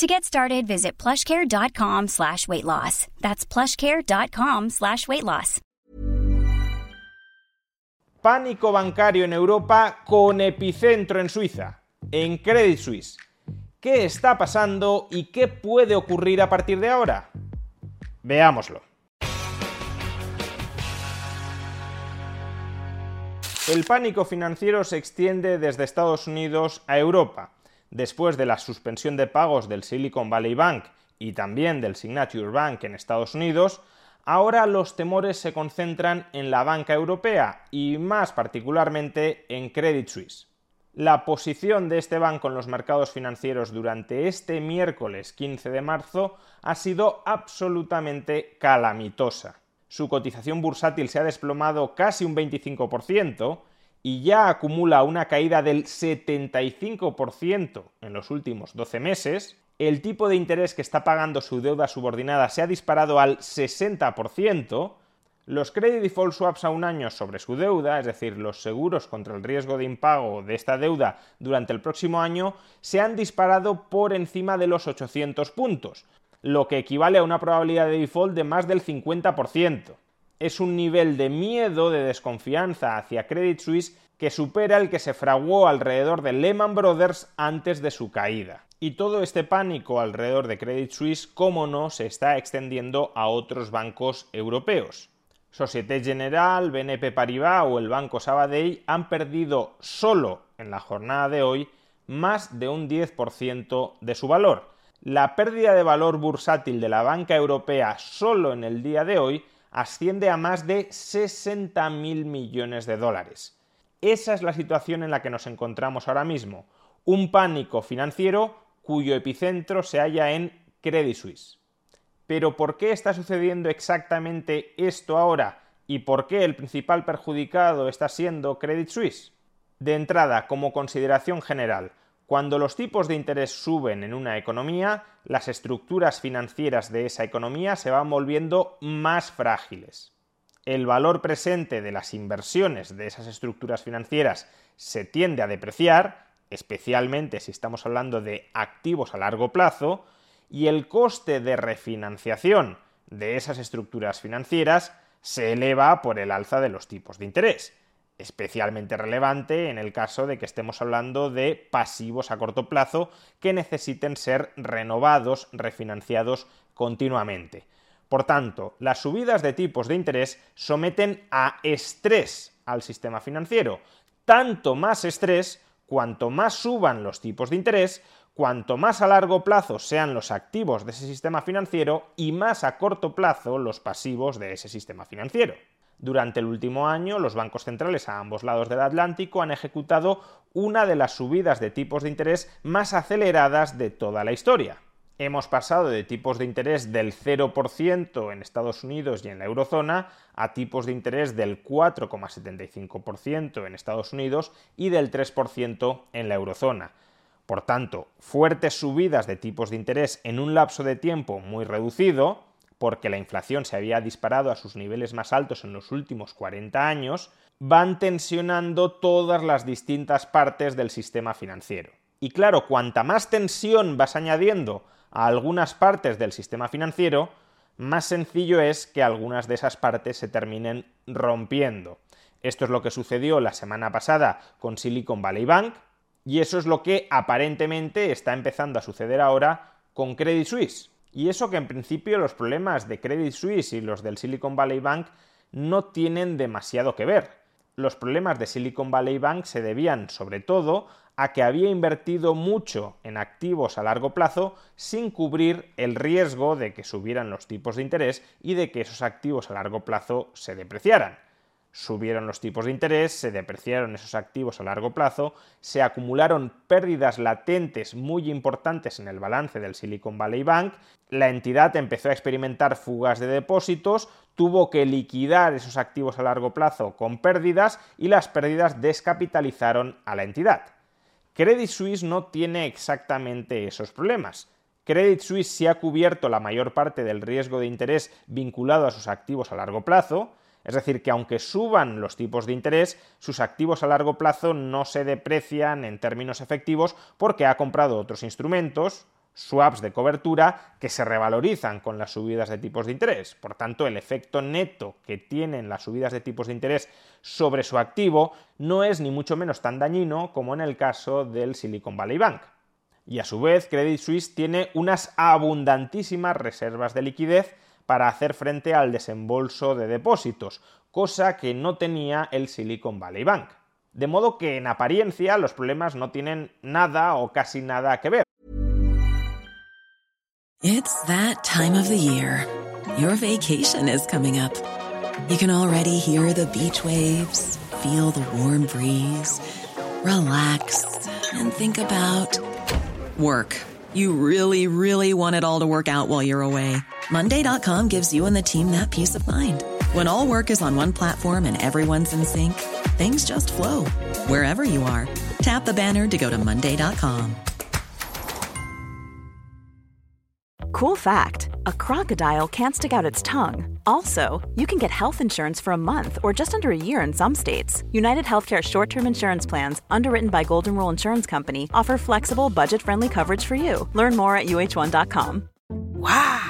To get started, visit plushcare.com slash weight loss. That's plushcare.com slash weight loss. Pánico bancario en Europa con epicentro en Suiza, en Credit Suisse. ¿Qué está pasando y qué puede ocurrir a partir de ahora? Veámoslo. El pánico financiero se extiende desde Estados Unidos a Europa después de la suspensión de pagos del Silicon Valley Bank y también del Signature Bank en Estados Unidos, ahora los temores se concentran en la banca europea y más particularmente en Credit Suisse. La posición de este banco en los mercados financieros durante este miércoles 15 de marzo ha sido absolutamente calamitosa. Su cotización bursátil se ha desplomado casi un 25%, y ya acumula una caída del 75% en los últimos 12 meses, el tipo de interés que está pagando su deuda subordinada se ha disparado al 60%, los credit default swaps a un año sobre su deuda, es decir, los seguros contra el riesgo de impago de esta deuda durante el próximo año, se han disparado por encima de los 800 puntos, lo que equivale a una probabilidad de default de más del 50% es un nivel de miedo, de desconfianza hacia Credit Suisse que supera el que se fraguó alrededor de Lehman Brothers antes de su caída. Y todo este pánico alrededor de Credit Suisse, como no, se está extendiendo a otros bancos europeos. Societe Generale, BNP Paribas o el Banco Sabadell han perdido solo en la jornada de hoy más de un 10% de su valor. La pérdida de valor bursátil de la banca europea solo en el día de hoy asciende a más de 60.000 millones de dólares. Esa es la situación en la que nos encontramos ahora mismo, un pánico financiero cuyo epicentro se halla en Credit Suisse. Pero ¿por qué está sucediendo exactamente esto ahora y por qué el principal perjudicado está siendo Credit Suisse? De entrada, como consideración general, cuando los tipos de interés suben en una economía, las estructuras financieras de esa economía se van volviendo más frágiles. El valor presente de las inversiones de esas estructuras financieras se tiende a depreciar, especialmente si estamos hablando de activos a largo plazo, y el coste de refinanciación de esas estructuras financieras se eleva por el alza de los tipos de interés especialmente relevante en el caso de que estemos hablando de pasivos a corto plazo que necesiten ser renovados, refinanciados continuamente. Por tanto, las subidas de tipos de interés someten a estrés al sistema financiero. Tanto más estrés, cuanto más suban los tipos de interés, cuanto más a largo plazo sean los activos de ese sistema financiero y más a corto plazo los pasivos de ese sistema financiero. Durante el último año, los bancos centrales a ambos lados del Atlántico han ejecutado una de las subidas de tipos de interés más aceleradas de toda la historia. Hemos pasado de tipos de interés del 0% en Estados Unidos y en la eurozona a tipos de interés del 4,75% en Estados Unidos y del 3% en la eurozona. Por tanto, fuertes subidas de tipos de interés en un lapso de tiempo muy reducido, porque la inflación se había disparado a sus niveles más altos en los últimos 40 años, van tensionando todas las distintas partes del sistema financiero. Y claro, cuanta más tensión vas añadiendo a algunas partes del sistema financiero, más sencillo es que algunas de esas partes se terminen rompiendo. Esto es lo que sucedió la semana pasada con Silicon Valley Bank y eso es lo que aparentemente está empezando a suceder ahora con Credit Suisse. Y eso que en principio los problemas de Credit Suisse y los del Silicon Valley Bank no tienen demasiado que ver. Los problemas de Silicon Valley Bank se debían sobre todo a que había invertido mucho en activos a largo plazo sin cubrir el riesgo de que subieran los tipos de interés y de que esos activos a largo plazo se depreciaran. Subieron los tipos de interés, se depreciaron esos activos a largo plazo, se acumularon pérdidas latentes muy importantes en el balance del Silicon Valley Bank, la entidad empezó a experimentar fugas de depósitos, tuvo que liquidar esos activos a largo plazo con pérdidas y las pérdidas descapitalizaron a la entidad. Credit Suisse no tiene exactamente esos problemas. Credit Suisse sí ha cubierto la mayor parte del riesgo de interés vinculado a sus activos a largo plazo, es decir, que aunque suban los tipos de interés, sus activos a largo plazo no se deprecian en términos efectivos porque ha comprado otros instrumentos, swaps de cobertura, que se revalorizan con las subidas de tipos de interés. Por tanto, el efecto neto que tienen las subidas de tipos de interés sobre su activo no es ni mucho menos tan dañino como en el caso del Silicon Valley Bank. Y a su vez, Credit Suisse tiene unas abundantísimas reservas de liquidez para hacer frente al desembolso de depósitos, cosa que no tenía el Silicon Valley Bank. De modo que en apariencia los problemas no tienen nada o casi nada que ver. It's that time of the year. Your vacation is coming up. You can already hear the beach waves, feel the warm breeze, relax and think about work. You really, really want it all to work out while you're away. Monday.com gives you and the team that peace of mind. When all work is on one platform and everyone's in sync, things just flow wherever you are. Tap the banner to go to Monday.com. Cool fact a crocodile can't stick out its tongue. Also, you can get health insurance for a month or just under a year in some states. United Healthcare short term insurance plans, underwritten by Golden Rule Insurance Company, offer flexible, budget friendly coverage for you. Learn more at uh1.com. Wow!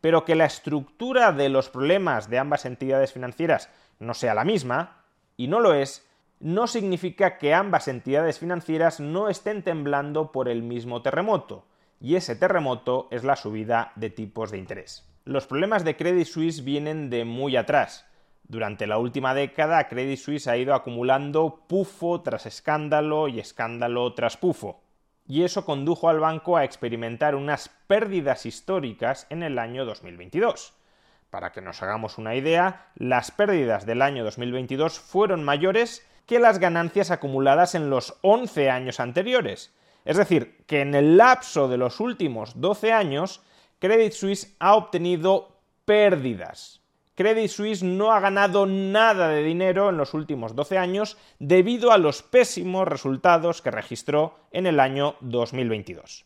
Pero que la estructura de los problemas de ambas entidades financieras no sea la misma, y no lo es, no significa que ambas entidades financieras no estén temblando por el mismo terremoto, y ese terremoto es la subida de tipos de interés. Los problemas de Credit Suisse vienen de muy atrás. Durante la última década, Credit Suisse ha ido acumulando pufo tras escándalo y escándalo tras pufo. Y eso condujo al banco a experimentar unas pérdidas históricas en el año 2022. Para que nos hagamos una idea, las pérdidas del año 2022 fueron mayores que las ganancias acumuladas en los 11 años anteriores. Es decir, que en el lapso de los últimos 12 años, Credit Suisse ha obtenido pérdidas. Credit Suisse no ha ganado nada de dinero en los últimos 12 años debido a los pésimos resultados que registró en el año 2022.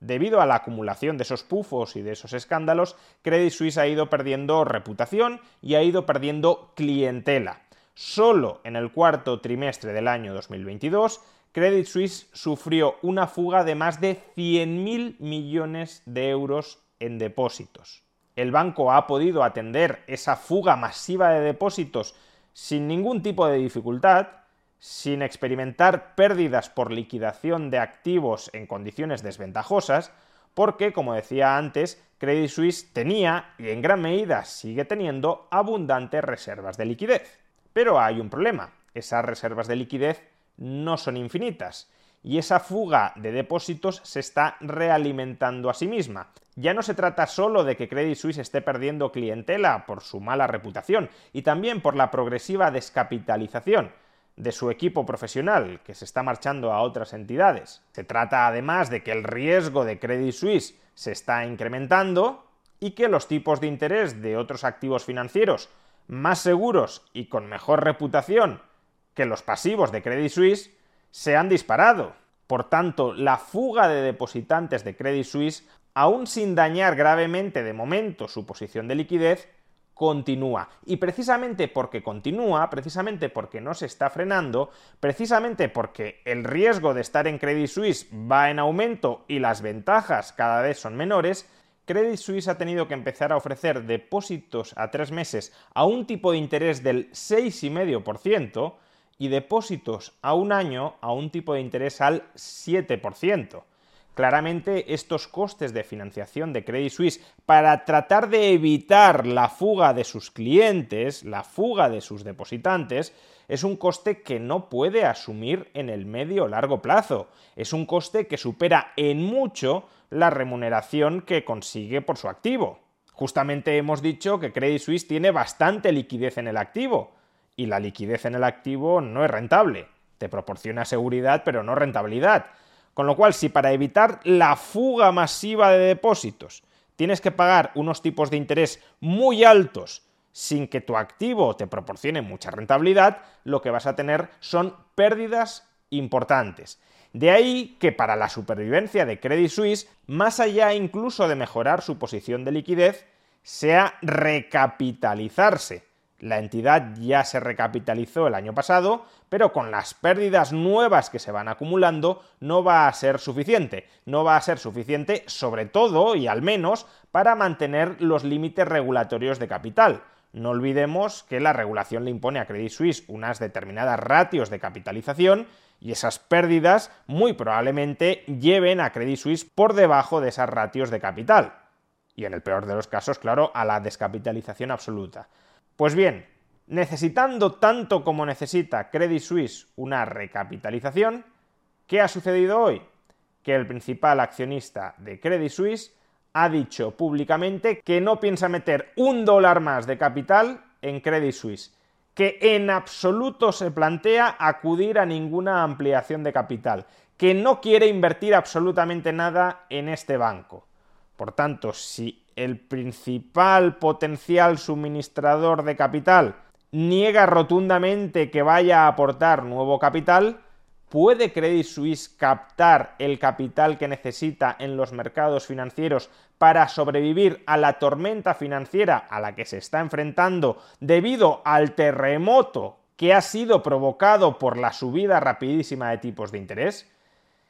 Debido a la acumulación de esos pufos y de esos escándalos, Credit Suisse ha ido perdiendo reputación y ha ido perdiendo clientela. Solo en el cuarto trimestre del año 2022, Credit Suisse sufrió una fuga de más de 100.000 millones de euros en depósitos. El banco ha podido atender esa fuga masiva de depósitos sin ningún tipo de dificultad, sin experimentar pérdidas por liquidación de activos en condiciones desventajosas, porque, como decía antes, Credit Suisse tenía y en gran medida sigue teniendo abundantes reservas de liquidez. Pero hay un problema, esas reservas de liquidez no son infinitas y esa fuga de depósitos se está realimentando a sí misma. Ya no se trata solo de que Credit Suisse esté perdiendo clientela por su mala reputación y también por la progresiva descapitalización de su equipo profesional que se está marchando a otras entidades. Se trata además de que el riesgo de Credit Suisse se está incrementando y que los tipos de interés de otros activos financieros más seguros y con mejor reputación que los pasivos de Credit Suisse se han disparado. Por tanto, la fuga de depositantes de Credit Suisse, aún sin dañar gravemente de momento su posición de liquidez, continúa. Y precisamente porque continúa, precisamente porque no se está frenando, precisamente porque el riesgo de estar en Credit Suisse va en aumento y las ventajas cada vez son menores, Credit Suisse ha tenido que empezar a ofrecer depósitos a tres meses a un tipo de interés del 6,5% y depósitos a un año a un tipo de interés al 7%. Claramente estos costes de financiación de Credit Suisse para tratar de evitar la fuga de sus clientes, la fuga de sus depositantes, es un coste que no puede asumir en el medio o largo plazo. Es un coste que supera en mucho la remuneración que consigue por su activo. Justamente hemos dicho que Credit Suisse tiene bastante liquidez en el activo, y la liquidez en el activo no es rentable. Te proporciona seguridad, pero no rentabilidad. Con lo cual, si para evitar la fuga masiva de depósitos tienes que pagar unos tipos de interés muy altos sin que tu activo te proporcione mucha rentabilidad, lo que vas a tener son pérdidas importantes. De ahí que para la supervivencia de Credit Suisse, más allá incluso de mejorar su posición de liquidez, sea recapitalizarse. La entidad ya se recapitalizó el año pasado, pero con las pérdidas nuevas que se van acumulando no va a ser suficiente. No va a ser suficiente sobre todo y al menos para mantener los límites regulatorios de capital. No olvidemos que la regulación le impone a Credit Suisse unas determinadas ratios de capitalización y esas pérdidas muy probablemente lleven a Credit Suisse por debajo de esas ratios de capital. Y en el peor de los casos, claro, a la descapitalización absoluta. Pues bien, necesitando tanto como necesita Credit Suisse una recapitalización, ¿qué ha sucedido hoy? Que el principal accionista de Credit Suisse ha dicho públicamente que no piensa meter un dólar más de capital en Credit Suisse, que en absoluto se plantea acudir a ninguna ampliación de capital, que no quiere invertir absolutamente nada en este banco. Por tanto, si el principal potencial suministrador de capital niega rotundamente que vaya a aportar nuevo capital, ¿puede Credit Suisse captar el capital que necesita en los mercados financieros para sobrevivir a la tormenta financiera a la que se está enfrentando debido al terremoto que ha sido provocado por la subida rapidísima de tipos de interés?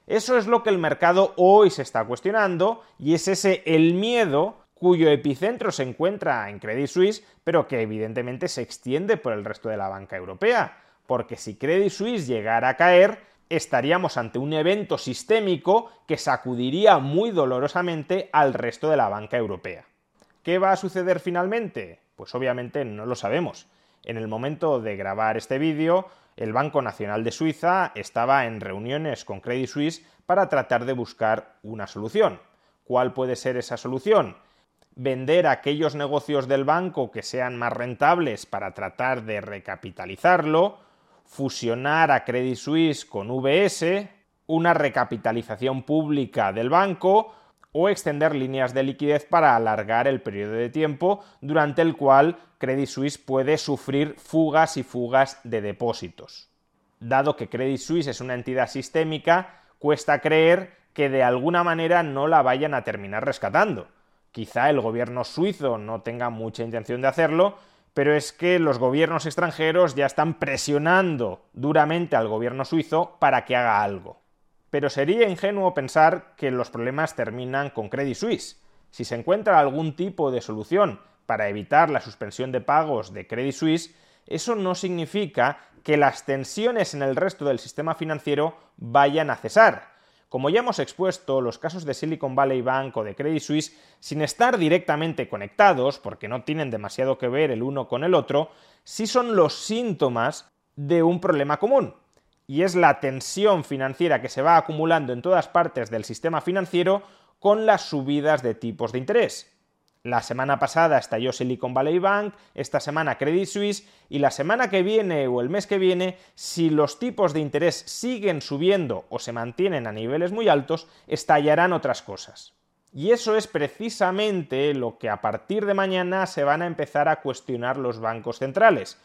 Eso es lo que el mercado hoy se está cuestionando y es ese el miedo cuyo epicentro se encuentra en Credit Suisse, pero que evidentemente se extiende por el resto de la banca europea, porque si Credit Suisse llegara a caer, estaríamos ante un evento sistémico que sacudiría muy dolorosamente al resto de la banca europea. ¿Qué va a suceder finalmente? Pues obviamente no lo sabemos. En el momento de grabar este vídeo, el Banco Nacional de Suiza estaba en reuniones con Credit Suisse para tratar de buscar una solución. ¿Cuál puede ser esa solución? Vender aquellos negocios del banco que sean más rentables para tratar de recapitalizarlo, fusionar a Credit Suisse con VS, una recapitalización pública del banco, o extender líneas de liquidez para alargar el periodo de tiempo durante el cual Credit Suisse puede sufrir fugas y fugas de depósitos. Dado que Credit Suisse es una entidad sistémica, cuesta creer que de alguna manera no la vayan a terminar rescatando. Quizá el gobierno suizo no tenga mucha intención de hacerlo, pero es que los gobiernos extranjeros ya están presionando duramente al gobierno suizo para que haga algo pero sería ingenuo pensar que los problemas terminan con Credit Suisse. Si se encuentra algún tipo de solución para evitar la suspensión de pagos de Credit Suisse, eso no significa que las tensiones en el resto del sistema financiero vayan a cesar. Como ya hemos expuesto, los casos de Silicon Valley Bank o de Credit Suisse, sin estar directamente conectados, porque no tienen demasiado que ver el uno con el otro, sí son los síntomas de un problema común y es la tensión financiera que se va acumulando en todas partes del sistema financiero con las subidas de tipos de interés. La semana pasada estalló Silicon Valley Bank, esta semana Credit Suisse y la semana que viene o el mes que viene, si los tipos de interés siguen subiendo o se mantienen a niveles muy altos, estallarán otras cosas. Y eso es precisamente lo que a partir de mañana se van a empezar a cuestionar los bancos centrales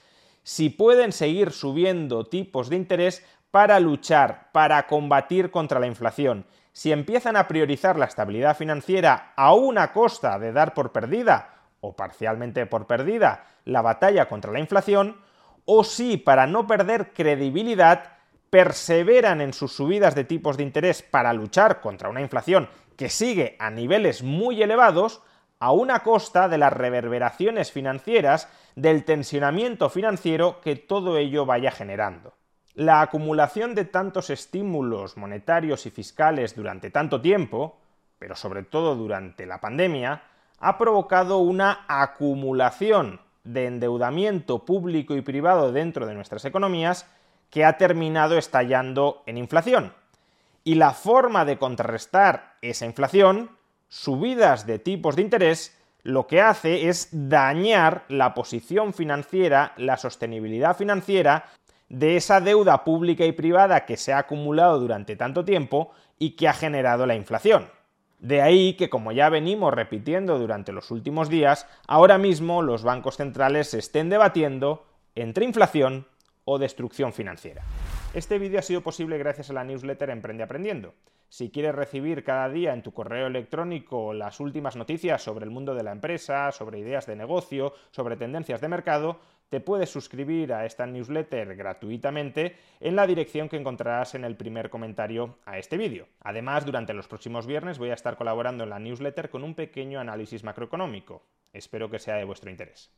si pueden seguir subiendo tipos de interés para luchar, para combatir contra la inflación. Si empiezan a priorizar la estabilidad financiera a una costa de dar por perdida, o parcialmente por perdida, la batalla contra la inflación, o si, para no perder credibilidad, perseveran en sus subidas de tipos de interés para luchar contra una inflación que sigue a niveles muy elevados a una costa de las reverberaciones financieras del tensionamiento financiero que todo ello vaya generando. La acumulación de tantos estímulos monetarios y fiscales durante tanto tiempo, pero sobre todo durante la pandemia, ha provocado una acumulación de endeudamiento público y privado dentro de nuestras economías que ha terminado estallando en inflación. Y la forma de contrarrestar esa inflación, subidas de tipos de interés, lo que hace es dañar la posición financiera, la sostenibilidad financiera de esa deuda pública y privada que se ha acumulado durante tanto tiempo y que ha generado la inflación. De ahí que, como ya venimos repitiendo durante los últimos días, ahora mismo los bancos centrales se estén debatiendo entre inflación o destrucción financiera. Este vídeo ha sido posible gracias a la newsletter Emprende Aprendiendo. Si quieres recibir cada día en tu correo electrónico las últimas noticias sobre el mundo de la empresa, sobre ideas de negocio, sobre tendencias de mercado, te puedes suscribir a esta newsletter gratuitamente en la dirección que encontrarás en el primer comentario a este vídeo. Además, durante los próximos viernes voy a estar colaborando en la newsletter con un pequeño análisis macroeconómico. Espero que sea de vuestro interés.